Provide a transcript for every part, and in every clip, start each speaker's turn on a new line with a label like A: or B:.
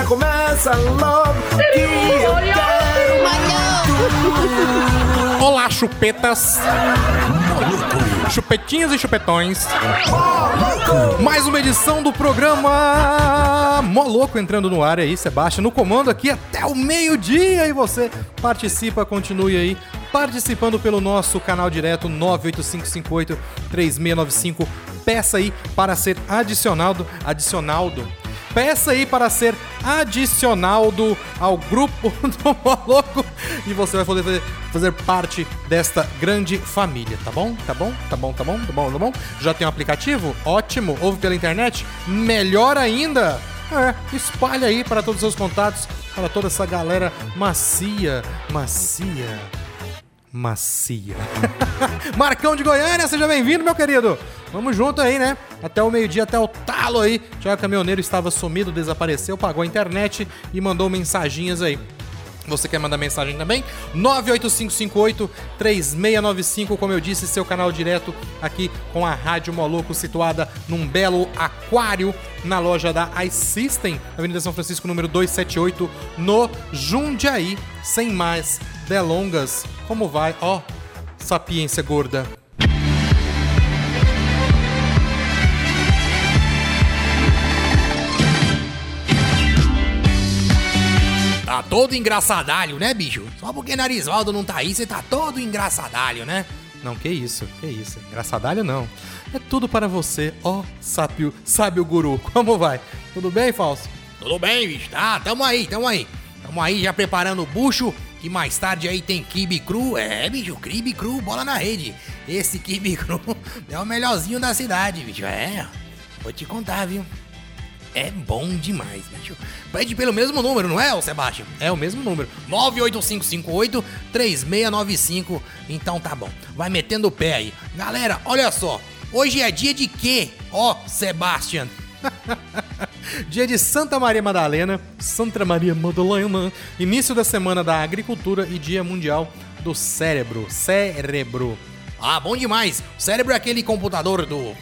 A: gargalhar. Começa logo que eu quero muito.
B: Olá, chupetas! Chupetinhas e chupetões. Mais uma edição do programa Moloco entrando no ar aí, Sebastião, no comando aqui até o meio-dia. E você participa, continue aí participando pelo nosso canal direto 985583695. Peça aí para ser adicionado, adicionado Peça aí para ser adicionado ao grupo do Moloco e você vai poder fazer, fazer parte desta grande família, tá bom? Tá bom? Tá bom? Tá bom? Tá bom? Tá bom? Já tem um aplicativo? Ótimo! Ouve pela internet? Melhor ainda! É, espalha aí para todos os seus contatos, para toda essa galera macia, macia, macia. Marcão de Goiânia, seja bem-vindo, meu querido. Vamos junto aí, né? Até o meio-dia, até o talo aí. O caminhoneiro estava sumido, desapareceu, pagou a internet e mandou mensaginhas aí. Você quer mandar mensagem também? 98558-3695, como eu disse, seu canal direto aqui com a Rádio Moloco, situada num belo aquário na loja da iSystem, Avenida São Francisco, número 278, no Jundiaí. Sem mais delongas, como vai? Ó, sapiência gorda. Todo engraçadalho, né, bicho? Só porque Narisvaldo não tá aí, você tá todo engraçadalho, né? Não, que isso, que isso. Engraçadalho não. É tudo para você, ó sábio, sábio guru. Como vai? Tudo bem, Falso? Tudo bem, bicho. Tá, tamo aí, tamo aí. Tamo aí já preparando o bucho, que mais tarde aí tem kibe cru. É, bicho, kibe cru, bola na rede. Esse kibe cru é o melhorzinho da cidade, bicho. É, vou te contar, viu? É bom demais, bicho. Pede pelo mesmo número, não é, Sebastião? É o mesmo número. 98558-3695. Então tá bom. Vai metendo o pé aí. Galera, olha só. Hoje é dia de quê? Ó, Sebastian. dia de Santa Maria Madalena. Santa Maria Madalena. Início da Semana da Agricultura e Dia Mundial do Cérebro. Cérebro. Ah, bom demais. O cérebro é aquele computador do,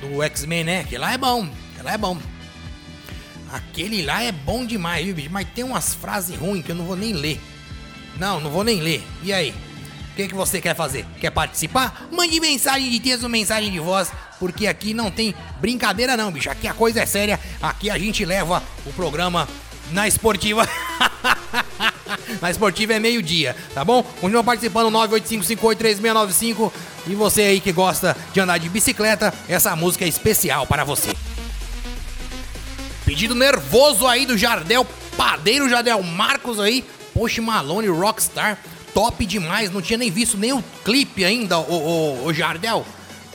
B: do X-Men, né? Que lá é bom. Que lá é bom. Aquele lá é bom demais, viu, bicho? Mas tem umas frases ruins que eu não vou nem ler. Não, não vou nem ler. E aí? O que, que você quer fazer? Quer participar? Mande mensagem de texto, mensagem de voz, porque aqui não tem brincadeira não, bicho. Aqui a coisa é séria. Aqui a gente leva o programa na esportiva. na esportiva é meio-dia, tá bom? Continua participando 985583695 e você aí que gosta de andar de bicicleta, essa música é especial para você. Pedido nervoso aí do Jardel Padeiro, Jardel Marcos aí. Post Malone Rockstar. Top demais. Não tinha nem visto nem o clipe ainda, o, Jardel.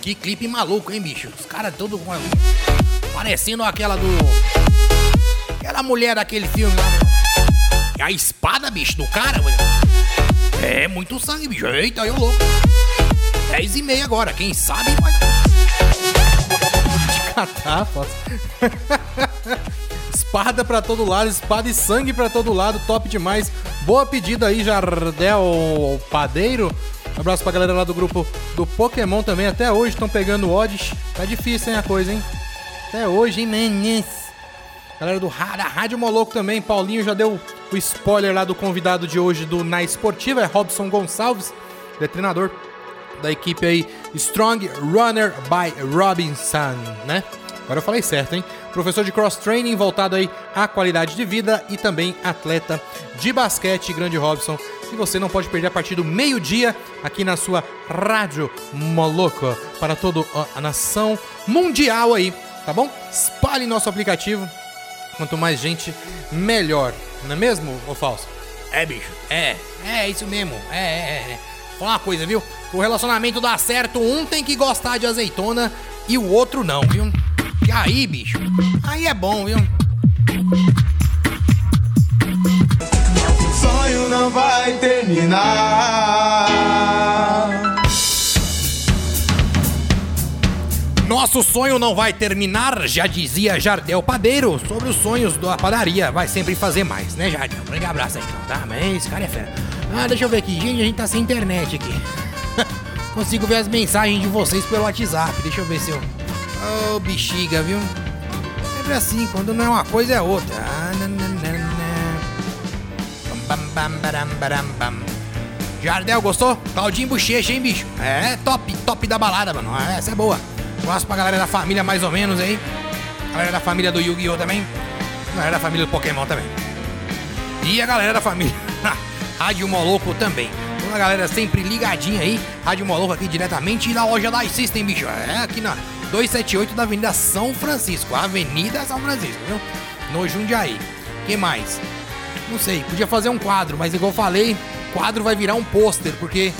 B: Que clipe maluco, hein, bicho? Os caras todos parecendo aquela do. Aquela mulher daquele filme lá. É a espada, bicho, do cara. É muito sangue, bicho. Eita, eu louco. 10 e meia agora. Quem sabe vai. De catar, posso. Espada pra todo lado, espada e sangue pra todo lado, top demais. Boa pedida aí, Jardel Padeiro. Abraço pra galera lá do grupo do Pokémon também. Até hoje estão pegando odds. Tá difícil, hein, a coisa, hein? Até hoje, hein, manes. Galera do Rádio Moloco também. Paulinho já deu o spoiler lá do convidado de hoje do Na Esportiva. É Robson Gonçalves, é treinador da equipe aí Strong Runner by Robinson, né? Agora eu falei certo, hein? Professor de cross training voltado aí à qualidade de vida e também atleta de basquete, grande Robson. E você não pode perder a partir do meio-dia aqui na sua Rádio Moloco para toda a nação mundial aí, tá bom? Espalhe nosso aplicativo. Quanto mais gente, melhor. Não é mesmo, ô falso? É, bicho. É, é isso mesmo. É, é, é. Fala uma coisa, viu? Pro relacionamento dar certo, um tem que gostar de azeitona e o outro não, viu? Aí, bicho? Aí é bom, viu?
A: sonho não vai terminar.
B: Nosso sonho não vai terminar, já dizia Jardel Padeiro sobre os sonhos da padaria. Vai sempre fazer mais, né, Jardel? Um grande abraço aí, então, tá? Mas esse cara é fera. Ah, deixa eu ver aqui. Gente, a gente tá sem internet aqui. Consigo ver as mensagens de vocês pelo WhatsApp. Deixa eu ver se eu. Ô, oh, bexiga, viu? Sempre assim, quando não é uma coisa é outra. Ah. Jardel, gostou? Claudinho Bochecha, hein, bicho? É, top, top da balada, mano. É, essa é boa. Gosto pra galera da família, mais ou menos, aí. Galera da família do Yu-Gi-Oh! também. Galera da família do Pokémon também. E a galera da família Rádio Moloco também. Toda a galera sempre ligadinha aí. Rádio Moloco aqui diretamente da loja da System, bicho. É aqui na 278 da Avenida São Francisco. Avenida São Francisco, viu? No Jundiaí. que mais? Não sei, podia fazer um quadro, mas igual eu falei, quadro vai virar um pôster, porque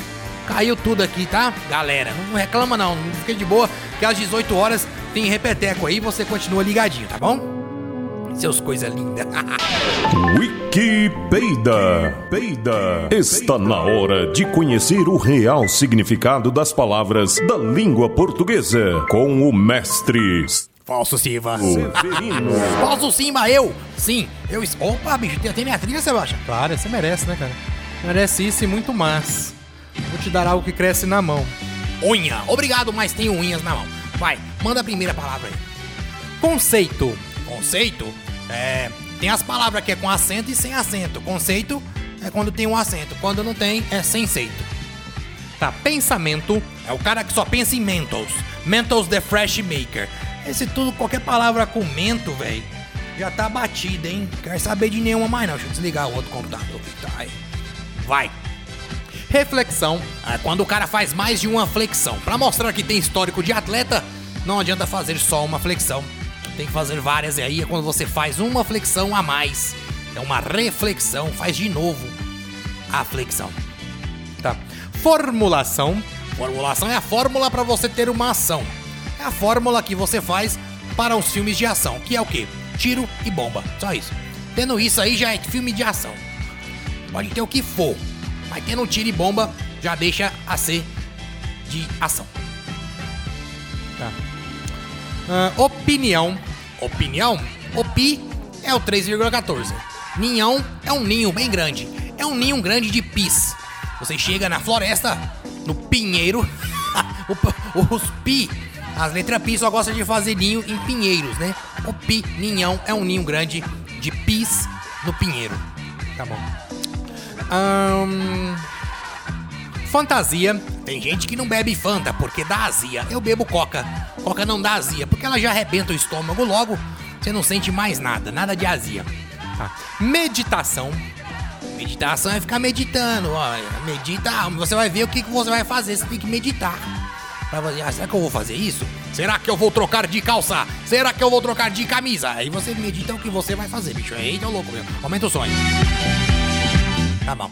B: caiu tudo aqui, tá? Galera, não reclama não, não fique de boa, que às 18 horas tem repeteco aí, você continua ligadinho, tá bom? Seus coisa linda.
C: Wikipedia. Peida. Está na hora de conhecer o real significado das palavras da língua portuguesa com o mestre
B: Falso Simba. Falso Simba, eu. Sim, eu. Opa, bicho, tem até minha trilha, Sebastião.
D: Claro, você merece, né, cara? Merece isso e muito mais. Vou te dar algo que cresce na mão.
B: Unha. Obrigado, mas tenho unhas na mão. Vai, manda a primeira palavra aí. Conceito. Conceito? É. Tem as palavras que é com acento e sem acento. Conceito é quando tem um acento. Quando não tem, é sem seito. Tá, pensamento é o cara que só pensa em Mentos. Mentos the Fresh Maker. Esse tudo, qualquer palavra com mento, velho, já tá batida, hein? Quer saber de nenhuma mais não. Deixa eu desligar o outro computador tá. Vai. Reflexão é quando o cara faz mais de uma flexão. Para mostrar que tem histórico de atleta, não adianta fazer só uma flexão. Tem que fazer várias e aí é quando você faz uma flexão a mais. É uma reflexão, faz de novo a flexão. Tá. Formulação. Formulação é a fórmula para você ter uma ação. É a fórmula que você faz para os filmes de ação, que é o quê? Tiro e bomba. Só isso. Tendo isso aí já é filme de ação. Pode ter o que for, mas tendo tiro e bomba já deixa a ser de ação. Tá. Uh, opinião. Opinião? Opi é o 3,14. Ninhão é um ninho bem grande. É um ninho grande de pis. Você chega na floresta, no pinheiro, os pi as letras pi só gostam de fazer ninho em pinheiros, né? O pi, ninhão, é um ninho grande de pis no pinheiro. Tá bom. Fantasia. Tem gente que não bebe Fanta porque dá azia. Eu bebo Coca. Coca não dá azia porque ela já arrebenta o estômago logo. Você não sente mais nada, nada de azia. Tá. Meditação. Meditação é ficar meditando. Ó, medita, você vai ver o que, que você vai fazer. Você tem que meditar pra fazer, ah, será que eu vou fazer isso? Será que eu vou trocar de calça? Será que eu vou trocar de camisa? Aí você medita o que você vai fazer, bicho. Eita, louco, meu. Aumenta o sonho. Tá bom.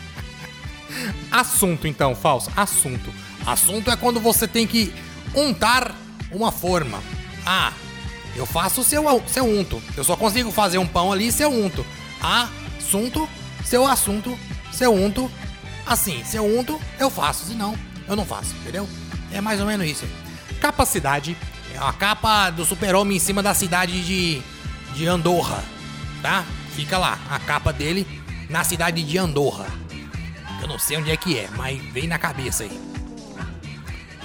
B: Assunto, então, falso. Assunto. Assunto é quando você tem que untar uma forma. Ah, eu faço seu, seu unto. Eu só consigo fazer um pão ali seu unto. Assunto, seu assunto, seu unto. Assim, seu unto, eu faço. Se não, eu não faço, entendeu? É mais ou menos isso. Capacidade é a capa do super-homem em cima da cidade de, de Andorra, tá? Fica lá, a capa dele na cidade de Andorra. Eu não sei onde é que é, mas vem na cabeça aí.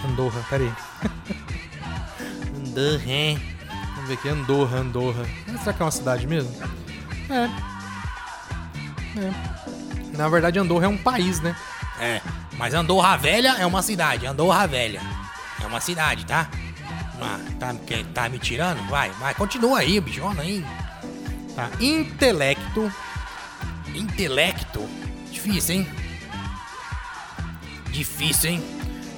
D: Andorra, peraí.
B: Andorra, hein?
D: Vamos ver aqui, Andorra, Andorra. Será que é uma cidade mesmo? É. É. Na verdade, Andorra é um país, né?
B: É, mas Andorra Velha é uma cidade. Andorra Velha é uma cidade, tá? Ah, tá, tá me tirando? Vai, vai, continua aí, bichona aí. Tá, intelecto. Intelecto. Difícil, hein? Difícil, hein?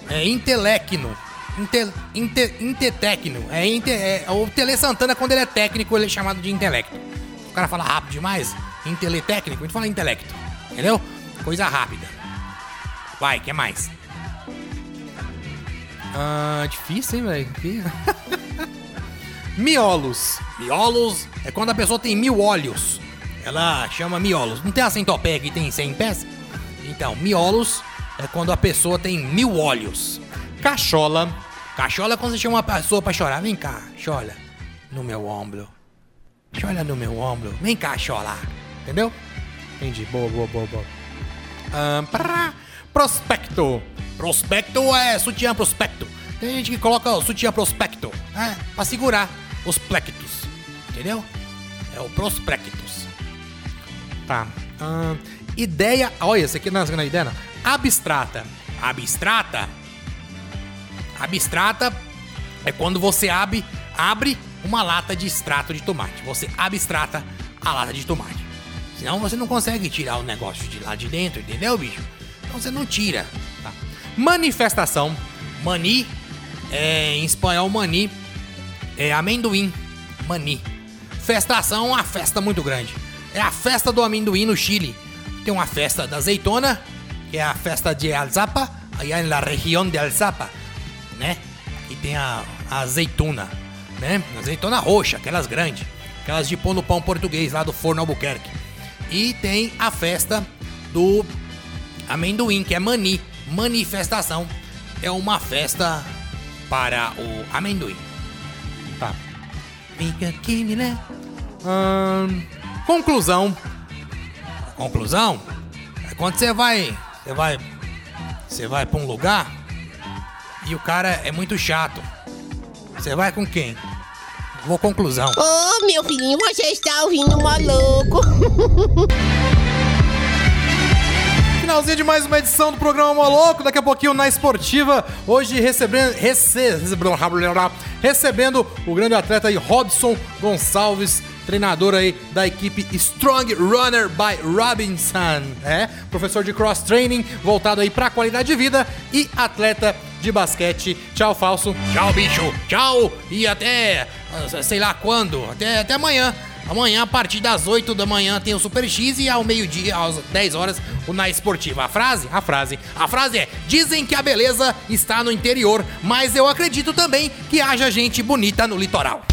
B: É intelecno. Inte, inte, intetecno. É, inte, é o Tele Santana, quando ele é técnico, ele é chamado de intelecto. O cara fala rápido demais. Inteletécnico, a gente fala intelecto. Entendeu? Coisa rápida. Vai, que mais?
D: Ah, difícil, hein, velho? Miolos.
B: Miolos é quando a pessoa tem mil olhos. Ela chama miolos. Não tem a centopeia que tem 100 pés? Então, miolos é quando a pessoa tem mil olhos.
D: Cachola.
B: Cachola é quando você chama uma pessoa pra chorar. Vem cá, chola no meu ombro. Chola no meu ombro. Vem cá, chola. Entendeu?
D: Entendi. Boa, boa, boa, boa. Ah, pra- Prospecto.
B: Prospecto é sutiã prospecto. Tem gente que coloca o sutiã prospecto, é, pra segurar os plectos. Entendeu? É o prospectus.
D: Tá. Ah, ideia. Olha, esse aqui não é ideia, não. Abstrata.
B: Abstrata. Abstrata é quando você abre, abre uma lata de extrato de tomate. Você abstrata a lata de tomate. Senão você não consegue tirar o negócio de lá de dentro, entendeu, bicho? Então você não tira. Tá?
D: Manifestação.
B: Mani, é, em espanhol, mani é amendoim. Mani. Festação é uma festa muito grande. É a festa do amendoim no Chile. Tem uma festa da azeitona, que é a festa de Alzapa, aí na região de Alzapa, né? E tem a, a azeitona, né? Azeitona roxa, aquelas grandes. Aquelas de pôr no pão português lá do forno Albuquerque. E tem a festa do amendoim, que é mani. Manifestação é uma festa para o amendoim.
D: Tá.
B: Fica aqui, né?
D: Ahn, conclusão.
B: Conclusão? É quando você vai. Você vai. Você vai pra um lugar e o cara é muito chato. Você vai com quem? Vou conclusão.
E: Ô, meu filhinho, você está ouvindo maluco.
D: Finalzinho de mais uma edição do programa Moloco. Daqui a pouquinho na Esportiva. Hoje recebendo, rece- recebendo o grande atleta aí, Robson Gonçalves, treinador aí da equipe Strong Runner by Robinson. É, professor de cross training, voltado aí pra qualidade de vida e atleta de basquete. Tchau, falso.
B: Tchau, bicho. Tchau. E até. ah, sei lá quando. Até, até amanhã. Amanhã, a partir das 8 da manhã, tem o Super X e ao meio-dia, às 10 horas, o Na Esportiva. A frase? A frase. A frase é: Dizem que a beleza está no interior, mas eu acredito também que haja gente bonita no litoral.